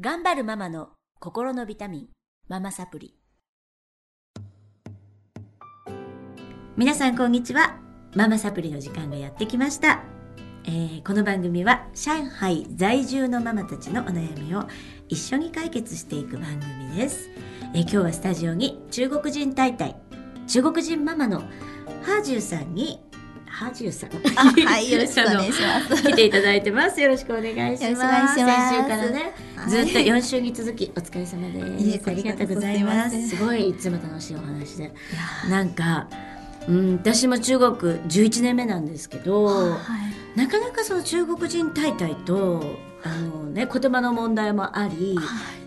頑張るママの心のビタミンママサプリ。皆さんこんにちは。ママサプリの時間がやってきました、えーこの番組は上海在住のママたちのお悩みを一緒に解決していく番組です、えー今日はスタジオに中国人大体中国人ママのハージュさんにハージュさんあはい、よろしくお願いします。来ていただいてます。よろしくお願いします。先週からね、はいずっと4週に続きお疲れ様です。ありがとうございます。すごいいつも楽しいお話で、なんか、うん、私も中国11年目なんですけど、はい、なかなかその中国人大体とあのね言葉の問題もあり、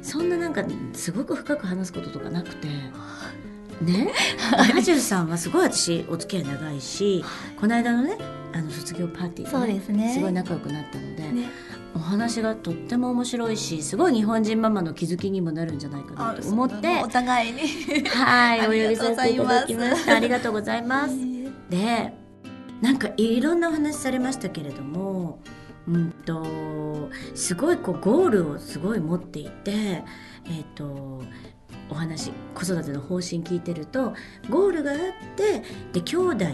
そんななんかすごく深く話すこととかなくて。ね、ハジュさんはすごい私お付き合い長いし、この間のねあの卒業パーティーでねですね。すごい仲良くなったので、ね、お話がとっても面白いしすごい日本人ママの気づきにもなるんじゃないかなと思ってお互いに。はい お呼びさせていただきましたありがとうございます。でなんかいろんなお話されましたけれどもうんとすごいこうゴールをすごい持っていてえっ、とお話子育ての方針聞いてるとゴールがあってで兄弟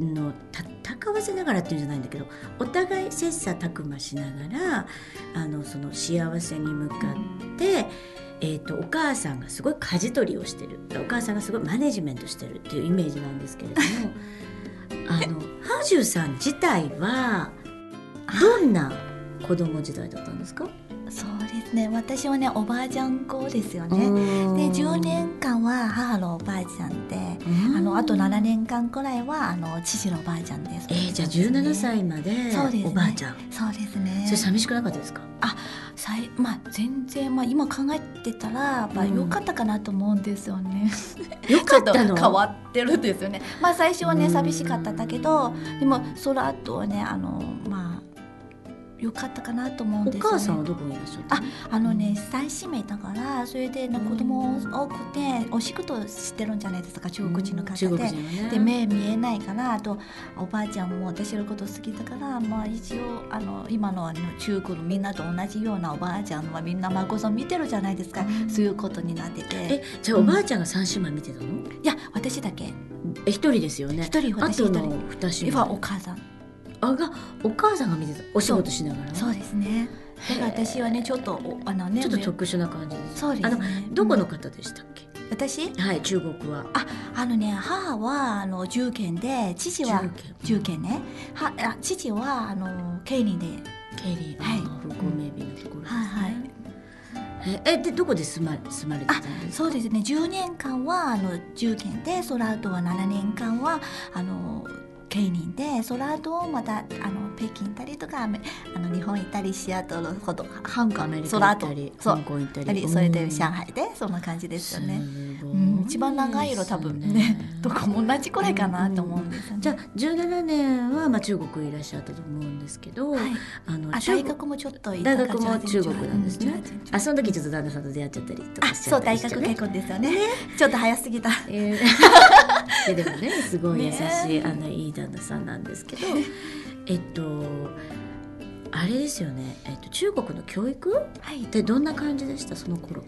の戦わせながらっていうんじゃないんだけどお互い切磋琢磨しながらあのその幸せに向かって、えー、とお母さんがすごい舵取りをしてる。お母さんがすごいマネジメントしてるっていうイメージなんですけれども あのハージュさん自体はどんな子供時代だったんですか、そうですね。私はね、おばあちゃん子ですよね。で、ね10年間は母のおばあちゃんで、あのあと7年間くらいはあの父のおばあちゃんです。えー、じゃあ17歳までおばあちゃん、そうですね。それ寂しくなかったですか？さいまあ全然まあ今考えてたらやっぱうん良かったかなと思うんですよね。よかった変わってるんですよね。まあ最初はねうん寂しかったんだけど、でもその後はねあのまあ良かったかなと思うんおですよね。母さんはどこにいらっしゃったの？あのね三姉妹だからそれで、ね、子供多くてお仕事してるんじゃないですか中国人の方で。中国人はね。で目見えないからあとおばあちゃんも私のこと好きだから、まあ、一応あの今のあの中国のみんなと同じようなおばあちゃんはみんな孫さん見てるじゃないですか、そういうことになってて。えじゃあおばあちゃんが三姉妹見てたの、いや私だけ。え一人ですよね。一人私一人。二姉今お妹母さんあがお母さんが見てた。お仕事しながらそうですね。だから私はねちょっとおあのねちょっと特殊な感じです。そうですあのねどこのうん方でしたっけ、私？はい中国は。あのね母はあの重県で父は重県ね。はあ父はあの経理で。ケリーはい。あー風光明媚なところですね、はいはい。ええでどこで住ま住まれてたんですか？そうですね。10年間はあの重県でその後は7年間はあの経理でその後またあの北京行ったりとかあの日本行ったりシアトルほど香港アメリその後カ行ったりそう香港行ったりりそれでうん上海でそんな感じですよね。一番長い色多分ねどこも同じくらいかなと思うんですよね。じゃあ17年はまあ中国いらっしゃったと思うんですけど、はい、あの大学もちょっと行大学も中国なんですね。うんあその時ちょっと旦那さんと出会っちゃったりとかあしちゃそう大学結婚ですよね。ちょっと早すぎた。えー。ででもねすごい優しい、ね。あのいい旦那さんなんですけどえっとあれですよね、えっと、中国の教育はい。っ、てどんな感じでした？その頃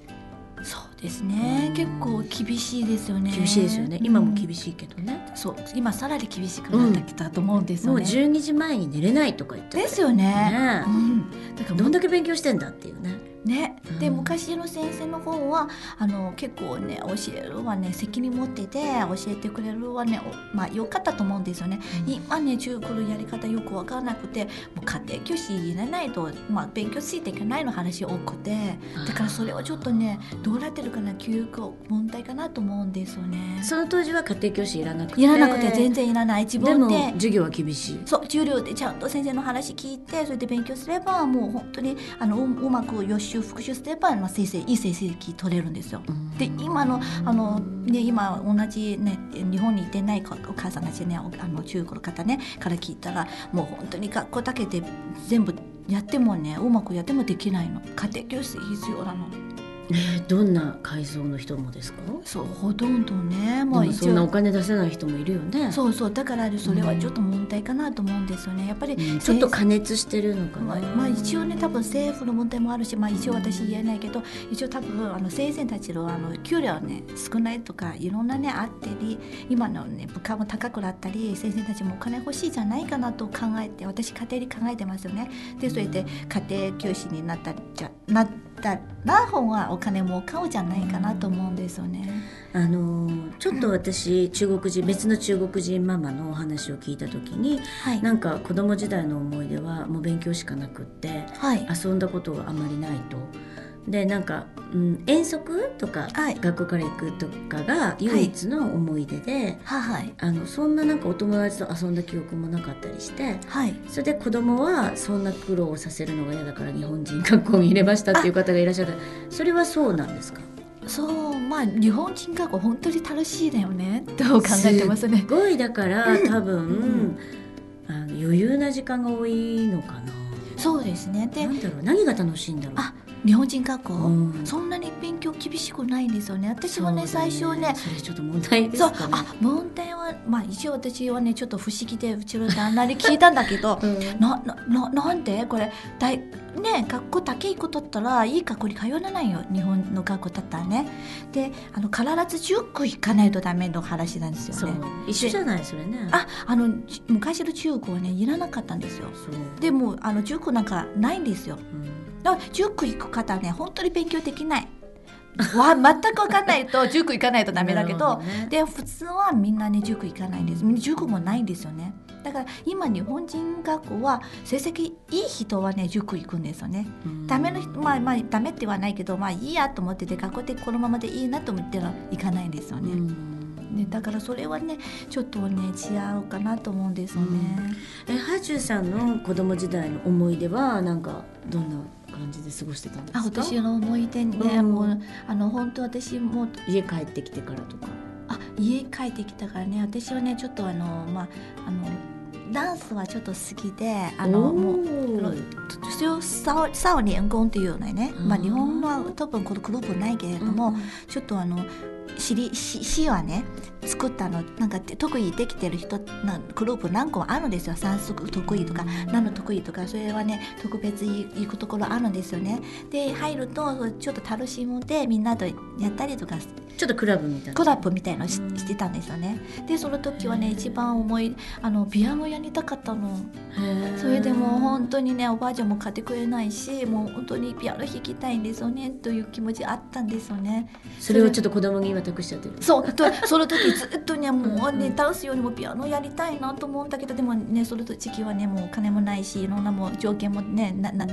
そうですねうん。結構厳しいですよね。厳しいですよね今も厳しい。けどね、そう今さらに厳しくなってきたと思うんですもうよね。12時前に寝れないとか言ってですよね。ねうん。だからどんだけ勉強してんだっていうねね、うん。で昔の先生の方はあの結構ね教えるはね責任持ってて教えてくれるはねおまあ良かったと思うんですよね、今ね中国のやり方よく分からなくてもう家庭教師入れないと、まあ、勉強ついていけないの話多くて。だからそれはちょっとねどうなってるかな教育問題かなと思うんですよね。その当時は家庭教師いらなくて。いらなくて全然いらない。自でも分で授業は厳しい。そう授業でちゃんと先生の話聞いてそれで勉強すればもう本当にあのううまく予習復習すれば、まあ、先生いい成績取れるんですよ。で今のあの、ね、今同じ、ね、日本にいてないかお母さんたちねおあの中国の方ねから聞いたらもう本当に学校だけで全部やってもねうまくやってもできないの家庭教師必要なの。えー、どんな階層の人もですか？そうほとんどねもうそんなお金出せない人もいるよね。そうそうだからそれはちょっと問題かなと思うんですよね。やっぱり、うん、ちょっと加熱してるのかな、まあ、まあ、一応ね多分政府の問題もあるし、まあ、一応私言えないけど一応多分あの先生たちのあの給料ね少ないとかいろんなねあったり今のね物価も高くなったり先生たちもお金欲しいじゃないかなと考えて私家庭に考えてますよね。でそれで家庭教師になったじゃなったら本はお金も買うじゃないかなと思うんですよね。あのちょっと私、中国人別の中国人ママのお話を聞いた時に、はい、なんか子供時代の思い出はもう勉強しかなくって、はい、遊んだことがあまりないと。でなんか、うん、遠足とか、はい、学校から行くとかが唯一の思い出で、はい、あのそんななんかお友達と遊んだ記憶もなかったりして、はい、それで子供はそんな苦労をさせるのが嫌だから日本人学校に入れましたっていう方がいらっしゃる。それはそうなんですか？そうまあ日本人学校本当に楽しいだよねと考えてますね。すごいだから多分、うん、あの余裕な時間が多いのかな。そうですね。でなんだろう何が楽しいんだろう？あ日本人学校、うん、そんなに勉強厳しくないんですよね。私はね、ね、最初ねそれちょっと問題ですか、ね、あ問題はまあ一応私はねちょっと不思議でうちの旦那に聞いたんだけど、うん、ななななんで？これ大ね学校だけ行くとったらいい学校に通わないよ。日本の学校だったらね。であの必ず塾行かないとダメの話なんですよね。一緒じゃないそれね。ああの昔の中国はねいらなかったんですよ。でもあの塾なんかないんですよ、うん塾行く方はね本当に勉強できない。わ全く分かんないと 塾行かないとダメだけどね、で普通はみんなね塾行かないんです。塾もないんですよね。だから今日本人学校は成績いい人はね塾行くんですよね。ダメの人まあまあダメってはないけどまあいいやと思ってて学校でこのままでいいなと思ってら行かないんですよね。ね、だからそれはねちょっとね違うかなと思うんですよね。うん、えハジュさんの子供時代の思い出はなんかどんな感じで過ごしてたんですか？あ私の思い出ね、うん、もうあの本当私も家帰ってきてからとか。あ家帰ってきたからね。私はねちょっとあのまああのダンスはちょっと好きであのもう少少年宮っていうのね、まあ、日本の多分このグループないけれども、うん、ちょっとあの詩詩はね作ったのなんか得意できてる人なグループ何個もあるんですよ。算数得意とか何の得意とかそれはね特別行くところあるんですよね。で入るとちょっと楽しむでみんなとやったりとかちょっとクラブみたいな。クラブみたいのししてたんですよね。でその時はね一番思いあのピアノやりたかったの。それでも本当にねおばあちゃんも買ってくれないしもう本当にピアノ弾きたいんですよねという気持ちあったんですよね。それをちょっと子供に今託しちゃってる。そうと その時ずっとねもうねダンスよりもピアノやりたいなと思うんだけどでもねその時はねもう金もないしいろんなもう条件もねなな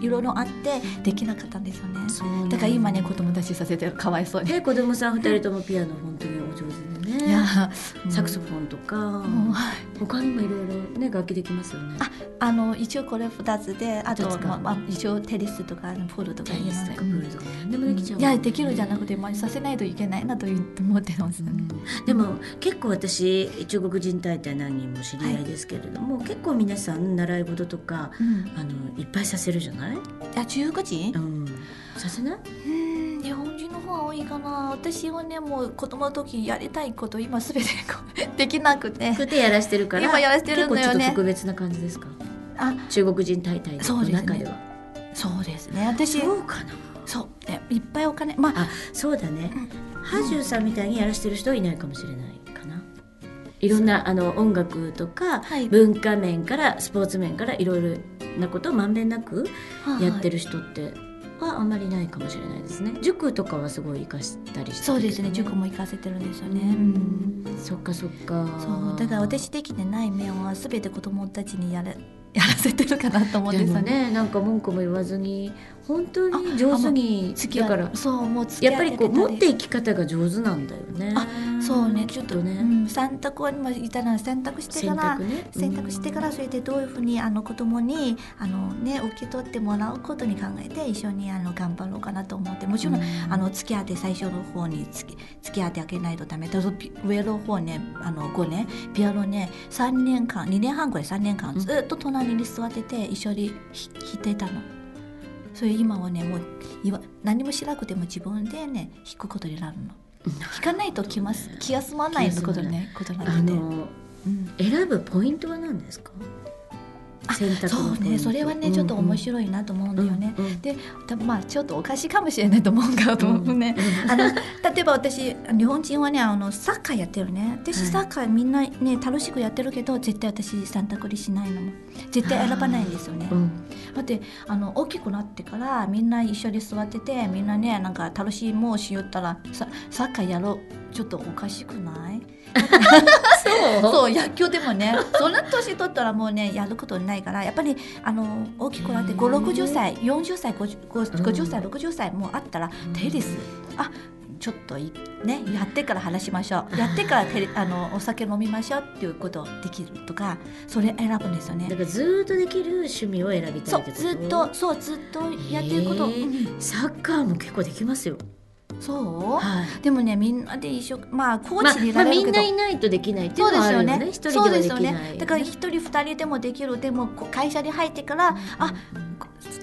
いろいろあってできなかったんですよね。だから今ね子供たちさせてかわいそうに。子供さん二人ともピアノ本当にお上手でね。いやサクソフォンとか、うん、他にもいろいろね楽器できますよね。ああの一応これ二つであと、まあまあ、一応テニスとかプールとかいいので、プールとかでもできちゃう、いやできるじゃなくて、まあ、させないといけないなと思ってます、ね、でも結構私中国人大体何人も知り合いですけれども、はい、結構皆さん習い事とか、うん、あのいっぱいさせるじゃない？あ中国人、うん、させない？うん方が多いかな。私はねもう子供の時やりたいこと今すべてできなくて。くてやらしてるから。今やらしてるのよね。特別な感じですか？あ。中国人大体の中では。そうですね。私そうかな。そう。ねいっぱいお金。まあそうだね、うん、ハジュさんみたいにやらしてる人はいないかもしれないかな。いろんなあの音楽とか、はい、文化面からスポーツ面からいろいろなことをまんべんなくやってる人ってはあんまりないかもしれないですね。塾とかはすごい生かしたりして、ね、そうですね。塾も生かせてるんですよね、うん、そっかそっか。そう。だから私できてない面は全て子供たちにやれ やらせてるかなと思うんですよねなんか文句も言わずに本当に上手に付き合からそうもうやっぱりこう持っていき方が上手なんだよね。あそうねちょっとね、うん、選択を今言ったら選択してから選択,、ね、選択してからそれでどういうふうにあの子供にあのね受け取ってもらうことに考えて一緒にあの頑張ろうかなと思ってもちろん、うん、あの付き合って最初の方に付き付き合ってあげないとダメだ上の方ねあの5年ピアノね3年間2年半ぐらい3年間ずっと隣に座ってて一緒に弾いてたの。それ今はねもう何もしなくても自分でね引くことになるの。引かないと気ます 気が済まないのことねことなあので、のうん、選ぶポイントは何ですか？選択そうねそれはねちょっと面白いなと思うんだよね、でたまあちょっとおかしいかもしれないと思うからと思うね、うん あの例えば私日本人はねあのサッカーやってるね。私はいサッカーみんなね楽しくやってるけど絶対私サンタクリしないのも。絶対選ばないんですよね。うんだってあの大きくなってからみんな一緒に座っててみんなねなんか楽しいもうしよったらさサッカーやろう。ちょっとおかしくない？そう？そう野球でもねそんな年取ったらもうねやることないからやっぱりあの大きくなってへー560歳40歳 50, うん。50歳60歳もうあったらテニスあちょっといねやってから話しましょう。やってからテレあのお酒飲みましょうっていうことできるとかそれ選ぶんですよね。だからずーっとできる趣味を選びたそいうってこと？ずっとそうずっとやってること、サッカーも結構できますよ。そう？はい。でもねみんなで一緒まあコまあーチにまあみんなれるけど、ないないとできないっていうのはあるよね。ね。一人ではできそうですないよね。だから一人二人でもできる。でも会社に入ってから、あ、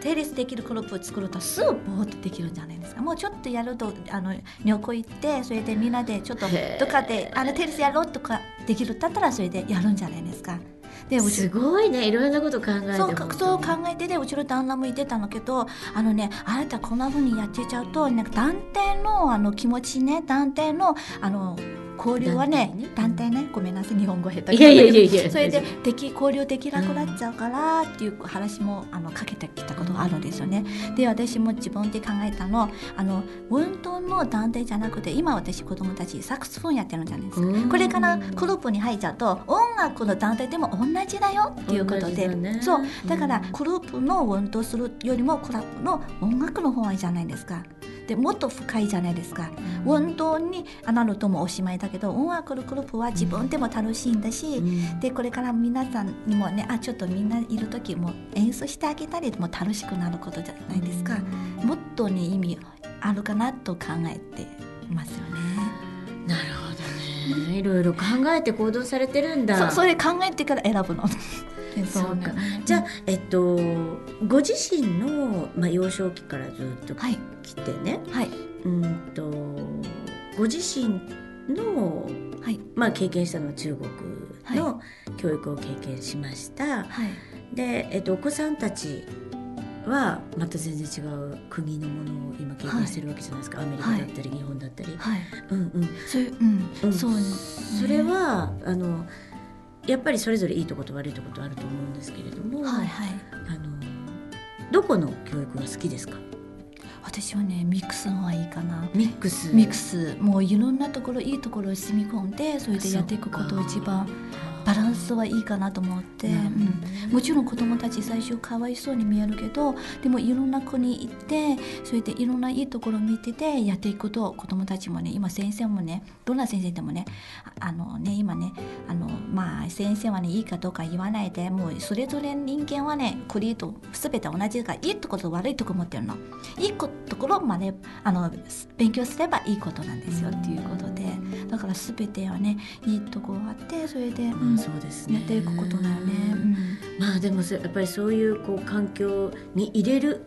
テレスできるグループを作るとすぐボーっとできるんじゃないですか。もうちょっとやるとあの旅行行ってそれでみんなでちょっとどっかであのテレスやろうとかできるだったらそれでやるんじゃないですか。ですごいねいろんなこと考えてそうかそう考ええてでうちの旦那も言ってたんだけどあのねあなたこんな風にやってちゃうとなんか団体のあの気持ちね団体のあの交流はね団体ね。ごめんなさい。日本語下手いやいやいやいや。それででき交流できなくなっちゃうからっていう話もあのかけてきたことがあるんですよね。で私も自分で考えたのあの運動の団体じゃなくて今私子供たちサックスフォンやってるんじゃないですか。うん。これからグループに入っちゃうと音楽の団体でも同じだよっていうことで、だね。そう。うんだからグループの運動するよりもクラブの音楽の方がいいじゃないですか。でもっと深いじゃないですか。運動になるともうおしまいだけど音楽のグループは自分でも楽しいんだし、うんでこれから皆さんにもねあちょっとみんないる時も演奏してあげたりも楽しくなることじゃないですか、もっとね意味あるかなと考えてますよね。なるほどねいろいろ考えて行動されてるんだそそれ考えてから選ぶの。そうか。じゃあえっとご自身の、まあ、幼少期からずっとはい。来てね、はい。うんとご自身の、はい。まあ、経験したのは中国はの教育を経験しました、はい。で、えっと、お子さんたちはまた全然違う国のものを今経験してるわけじゃないですか、アメリカだったり、日本だったり、はい。うんうん。そういううん、うん。そうね。それはあのやっぱりそれぞれいいとこと悪いとことあると思うんですけれども、はいはい。あのどこの教育が好きですか？私はねミックスの方がいいかな。ミックス？ミックス。もういろんなところいいところを染み込んでそれでやっていくことを一番バランスはいいかなと思って、うん。ねもちろん子供たち最初かわいそうに見えるけどでもいろんな国行ってそれでいろんないいところを見ててやっていくと子供たちもね今先生もねどんな先生でもねああのね今ねあのまあ先生はねいいかどうか言わないでもうそれぞれ人間はねクリエイト全て同じだからいいところと悪いところ持ってるの。いいこところまであの勉強すればいいことなんですよっていうことで。だから全てはねいいところがあってそれで、うん。まあそうですね。やっていくことだよね。うん。まあでもそやっぱりそういうこう環境に入れる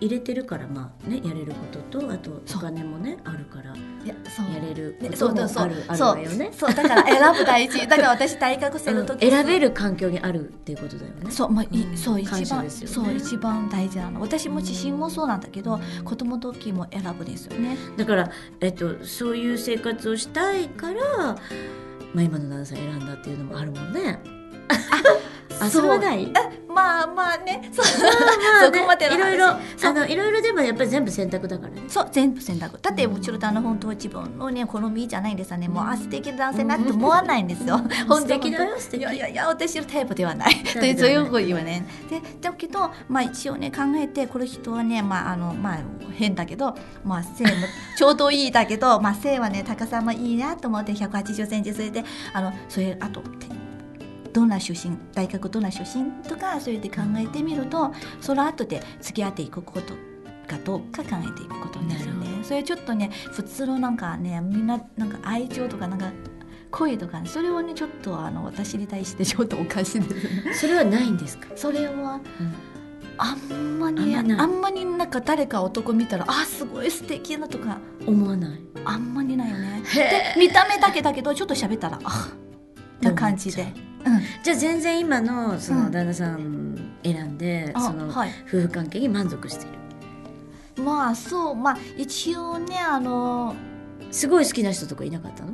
入れてるからまあねやれることとあとお金もねあるからいやれるねこともあるあるわよね。そうだから選ぶ大事。だから私大学生の時、うん。選べる環境にあるっていうことだよね。そう、まあそう一番、そう一番大事なの。私も自身もそうなんだけど、子供の時も選ぶですよね。だから、えっと、そういう生活をしたいから、まあ、今の旦那さん選んだっていうのもあるもんね。あそれはないまあまあね。そう。まあ そこまでいろいろあのいろいろでもやっぱり全部選択だからね。そう全部選択。だってうちの旦那本当は自分のね好みじゃないんですよね。もうあ素敵な男性なって思わないんですよ、本当素敵だよ素敵。いやいやいや私のタイプではない。タイプではないでそういうこと言わね。でだけどまあ一応ね考えてこの人はねまああのまあ変だけどまあ背もちょうどいいだけどまあ背はね高さもいいなと思って180センチそれであのそれあとてどんな出身大学どんな出身とかそれで考えてみるとその後で付き合っていくことかどうか考えていくことですよなるね。それちょっとね普通のなんかねみんななんか愛情とかなんか恋とか、それをねちょっとあの私に対してちょっとおかしいですね。それはないんですか？それはあんまりあんまない。あんまりなんか誰か男見たらあすごい素敵なとか。思わない。あんまりないよね。へで見た目だけだけどちょっと喋ったらあな感じでじゃあ全然今のそうのん。旦那さん選んで、あそのはい。夫婦関係に満足している。まあそう。まあ一応ねあのすごい好きな人とかいなかったの？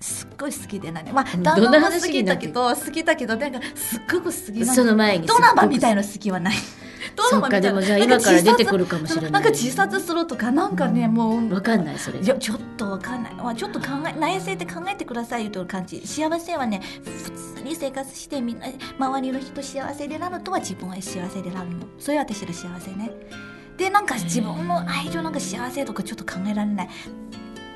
すっごい好きでなねまあうん。旦那も好きだけど好きだけどなんかすっごく好きなその前にドラマみたいなな好きはないドそっかでもじゃあ今から出てくるかもしれない。なんか自殺するとかなんかね、もう。わかんないそれいやちょっとわかんない、まあ、ちょっと考え内省で考えてくださいという感じ。幸せはね普通に生活してみんな周りの人幸せでなるとは自分は幸せでなるの。それは私の幸せね。でなんか自分の愛情なんか幸せとかちょっと考えられない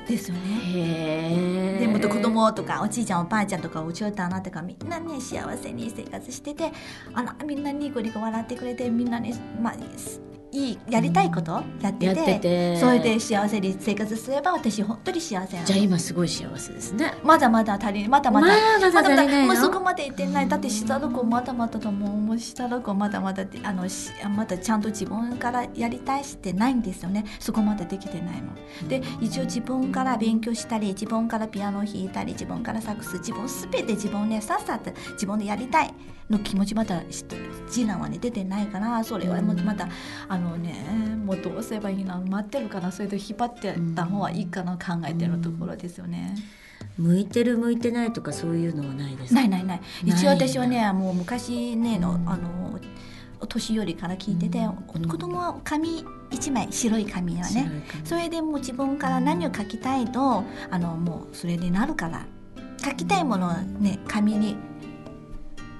ですよね。でもと子供とかおじいちゃんおばあちゃんとかおちょ旦那とかみんなね幸せに生活しててあらみんなニコニコ笑ってくれてみんなね、まあ、すいいやりたいこと？やってて,、てて。それで幸せに生活すれば私本当に幸せじゃあ今すごい幸せですね。まだまだ足りないまだまだ、まだまだ足りないの？もうそこまで行ってない。だって下の子まだまだだもんもう下の子。まだまだであのしまだちゃんと自分からやりたいしてないんですよね。そこまでできてないの。で一応自分から勉強したり自分からピアノを弾いたり自分からサックス自分すべて自分ねさっさと自分でやりたいの気持ちまだし次男はね出てないからそれはもうまたあのねもうどうすればいいの？待ってるからそれで引っ張ってた方がいいかな考えてるところですよね。向いてる向いてないとかそういうのはないですか？ないないない。一応私はねもう昔ねのあのお年寄りから聞いてて、うん。子供は紙一枚白い紙はね。それでもう自分から何を書きたいとあのもうそれになるから。書きたいものはね紙に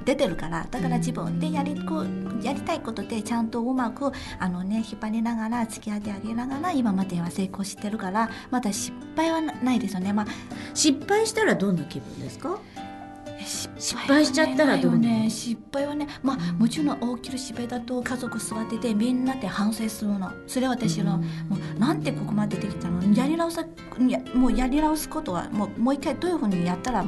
出てるからだから自分でやりこやりたいことでちゃんとうまくあの、ね、引っ張りながら付き合ってあげながら今までは成功してるからまだ失敗はなないですよね。まあ失敗したらどんな気分ですか？失失敗しちゃったらどうね失敗はねまあもちろん大きな失敗だと家族座っててみんなで反省するの。それは私の、うん。もうなんでここまでできたの？やり直さやもうやり直すことはもうもう一回どういうふうにやったら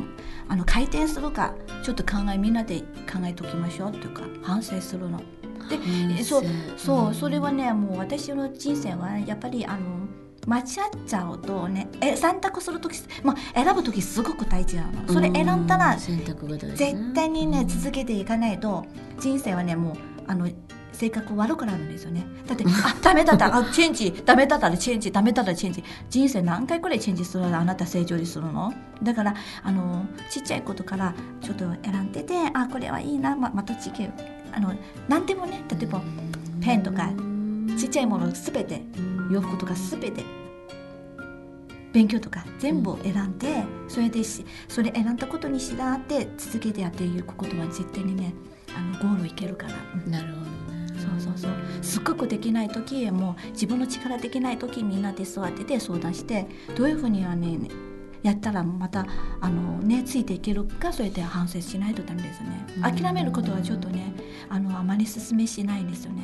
あの回転するかちょっと考えみんなで考えておきましょうっていうか反省するの。でえそうそうそれはねもう私の人生はやっぱりあの間違っちゃうとねえ選択する時、まあ、選ぶ時すごく大事なの。それ選んだらうん選択が大事ね絶対にね続けていかないと人生はねもうあの性格悪くなるんですよね。だってあダメだった あチェンジダメだったらチェンジダメだったらチェンジ。人生何回くらいチェンジするの？あなた成長にするの？だからあのちっちゃいことからちょっと選んでてあこれはいいなままた違うあの何でもね例えばペンとかちっちゃいものすべて洋服とかすべて勉強とか全部選んで、それでしそれ選んだことにしらって続けてやっていくことは絶対にねあのゴールいけるから、うんなるほどねそうそうそう。すっごくできない時もう自分の力できない時みんなで座ってて相談してどういうふうにはねやったらまたあの、ね、ついていけるかそれで反省しないとダメですよね。うん。諦めることはちょっとねあのあまり進めしないですよね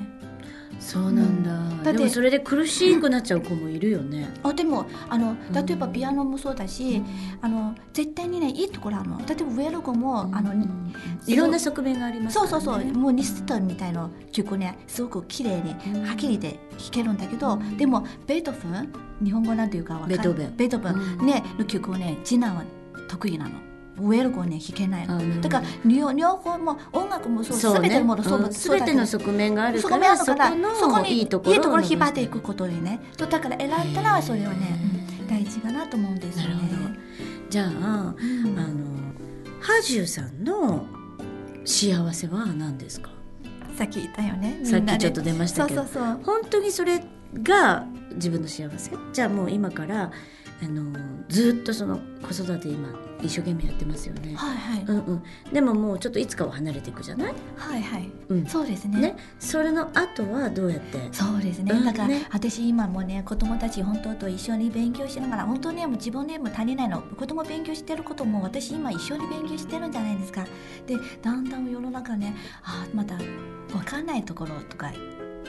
そうなんだ、うん。だって。でもそれで苦しくなっちゃう子もいるよね、あでもあのん。例えばピアノもそうだし、あの絶対にねいいところあるの例えばウェルゴも、あのうん。いろんな側面がありますそうそうそう。もうニストみたいな曲ねすごく綺麗にうん。はっきりで弾けるんだけど、でもベートーベン日本語なんていうかベートーベン。ベートーベン、うん。ねの曲をね次男は得意なのウェルゴね弾けないの。だから両両方も音楽もそうそうね。全てのものそう,、うん。ての側面があるそこからそこそこにのいいところいいところを引っ張っていくことにねとだから選んだらそれはね、うん。大事かなと思うんですよね。じゃあ、うん。あのハジュさんの幸せは何ですか？さっき言ったよねさっきちょっとと出ましたけど。そうそうそう。本当にそれが自分の幸せ？じゃあもう今からあのずっとその子育て今一生懸命やってますよね。はいはい、うんうん、でももうちょっといつかは離れていくじゃない、はいはい。うん。そうですね。ね、それの後はどうやって？そうですね、うん。だから、ね？私今もね子供たち本当と一緒に勉強しながら本当にもう自分でも足りないの子供勉強してることも私今一緒に勉強してるんじゃないですか。でだんだん世の中ねあまだ分かんないところとか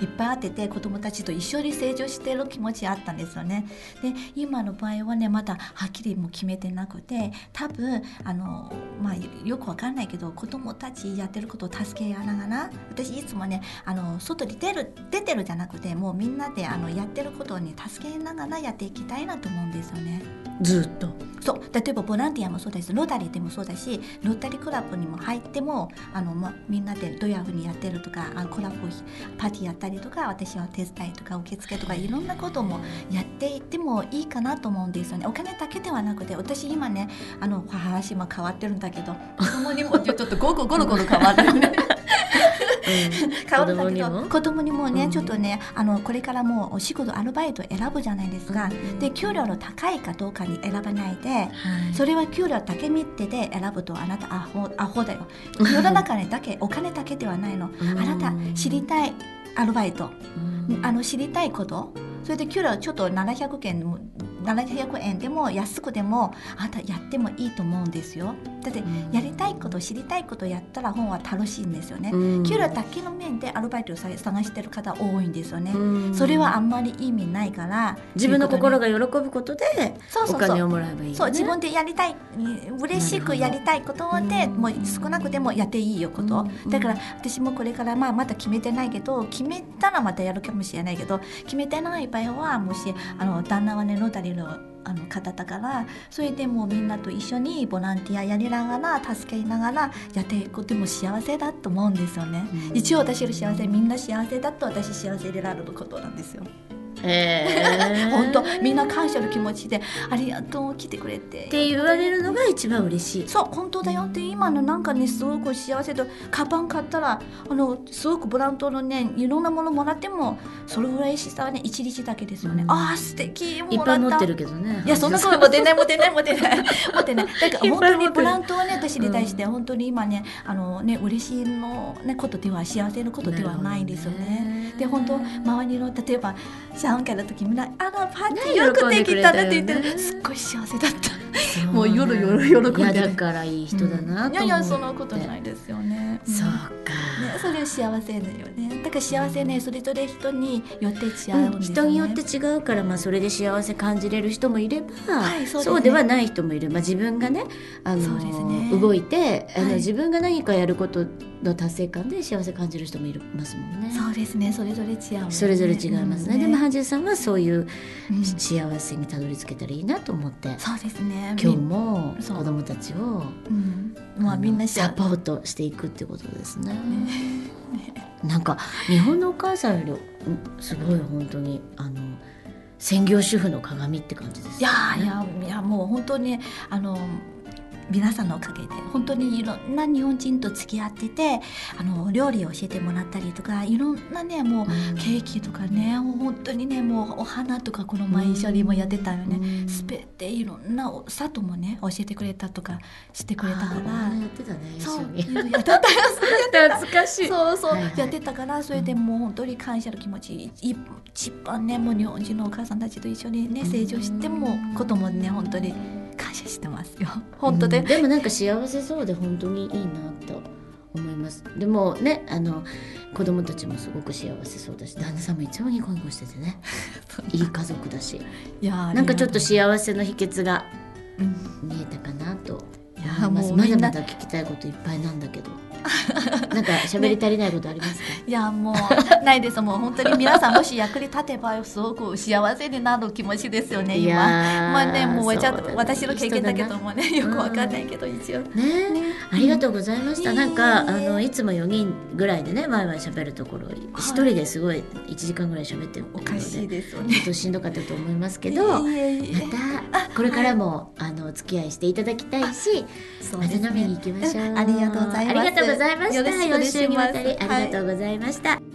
いっぱいあってて子供たちと一緒に成長してる気持ちあったんですよね。で今の場合はねまだはっきりも決めてなくて多分あの、まあ、よくわかんないけど子供たちやってることを助け合いながら私いつもねあの外に出る出てるじゃなくてもうみんなであのやってることをね助けながらやっていきたいなと思うんですよね。ずっとそう例えばボランティアもそうですロータリーでもそうだしロータリークラブにも入ってもあの、ま、みんなでどういうふうにやってるとかあのコラボパーティーやったりとか私は手伝いとか受付とかい。ろんなこともやっていってもいいかなと思うんですよね。お金だけではなくて私今ねあの話も変わってるんだけど 子供にもちょっとゴロゴロゴロ変わってるね。変わるんだけど子供にも？ね、うん、ちょっとねあのこれからもうお仕事アルバイト選ぶじゃないですか、うん、で給料の高いかどうかに選ばないで、はい、それは給料だけ見てで選ぶとあなたアホアホだよ。世の中にだけお金だけではないの、あなた知りたいアルバイト、あの知りたいこと。それで給料ちょっと700件700円でも安くでもあなたやってもいいと思うんですよだってやりたいこと知りたいことやったら本は楽しいんですよね、うん、給料だけの面でアルバイトを探してる方多いんですよね、うん、それはあんまり意味ないから自分の心が喜ぶことでお金をもらえばいい、ね、そう自分でやりたい嬉しくやりたいことでもう少なくてもやっていいよこと、だから私もこれからまあまだ決めてないけど決めたらまたやるかもしれないけど決めてない場合はもしあの旦那はねロータリーのあの方だからそれでもうみんなと一緒にボランティアやりながら助けながらやっていくとも幸せだと思うんですよね、うん、一応私の幸せみんな幸せだと私幸せでなることなんですよ。本当みんな感謝の気持ちで「ありがとう来てくれて」って言われるのが一番嬉しい。そう本当だよって今のなんかねすごく幸せとカバン買ったらあのすごくブランドのねいろんなものもらってもそれぐらいしさはね一日だけですよね、うん、ああ素敵もらったいっぱい持ってるけどね。いやそんなこと持てない持てない。持てない。持てないだから本当にブランドはね私に対して本当に今ねあのね嬉しいの、ね、ことでは幸せのことではないですよねで本当周りの例えばシャンキャの時みんな「あらパーティーよくできたね」って言ってすっごい幸せだった。もう夜夜喜んで、ね、だからいい人だな、うん、いやいやそんなことないですよね。そうか、ね、それ幸せだよね。だから幸せねそれぞれ人によって違うんね、人によって違うからまあそれで幸せ感じれる人もいれば、はいそう、ね、そうではない人もいる。まあ自分がねあの動いてあの、はい、自分が何かやることの達成感で幸せ感じる人もいますもんね。そうですね。それぞれ違う、それぞれ違いますね。でもハンジさんはそういう幸せにたどり着けたらいいなと思って、そうですね今日も子供たちを、うん、まあみんなサポートしていくってことですね。なんか日本のお母さんよりすごい本当にあの専業主婦の鏡って感じです、ね、いやいやいやもう本当にあの皆さんのおかげで本当にいろんな日本人と付き合っててあの料理を教えてもらったりとかいろんなねもうケーキとかね、本当にねもうお花とかこの前一緒にもやってたよね、すべていろんな里もね教えてくれたとかしてくれたから。やってたねそうやってた懐かしい。そうそう、はいはい、やってたからそれでもう本当に感謝の気持ち一番ねもう日本人のお母さんたちと一緒にね成長してもこともね本当に感謝してますよ。本当で、うん、でもなんか幸せそうで本当にいいなと思います。でもねあの子供たちもすごく幸せそうだし旦那さんも一番ニコニコしててね。いい家族だし。いやなんかちょっと幸せの秘訣が見えたかなと思います、まだまだ聞きたいこといっぱいなんだけど。なんか喋り足りないことありますか、ね、いやもうないです。もう本当に皆さんもし役に立てばすごく幸せになる気持ちですよね今。まあねもうちゃ私の経験だけどもねよくわかんないけど一応。ね、ね、ありがとうございました、なんかあのいつも4人ぐらいでねワイワイ喋るところ一、人ですごい1時間ぐらい喋ってるおかしいですよね。ちょっとしんどかったと思いますけどまたこれからもあのお付き合いしていただきたいしまた飲みに行きましょう。ありがとうございますいました。4週にわたりありがとうございました。はい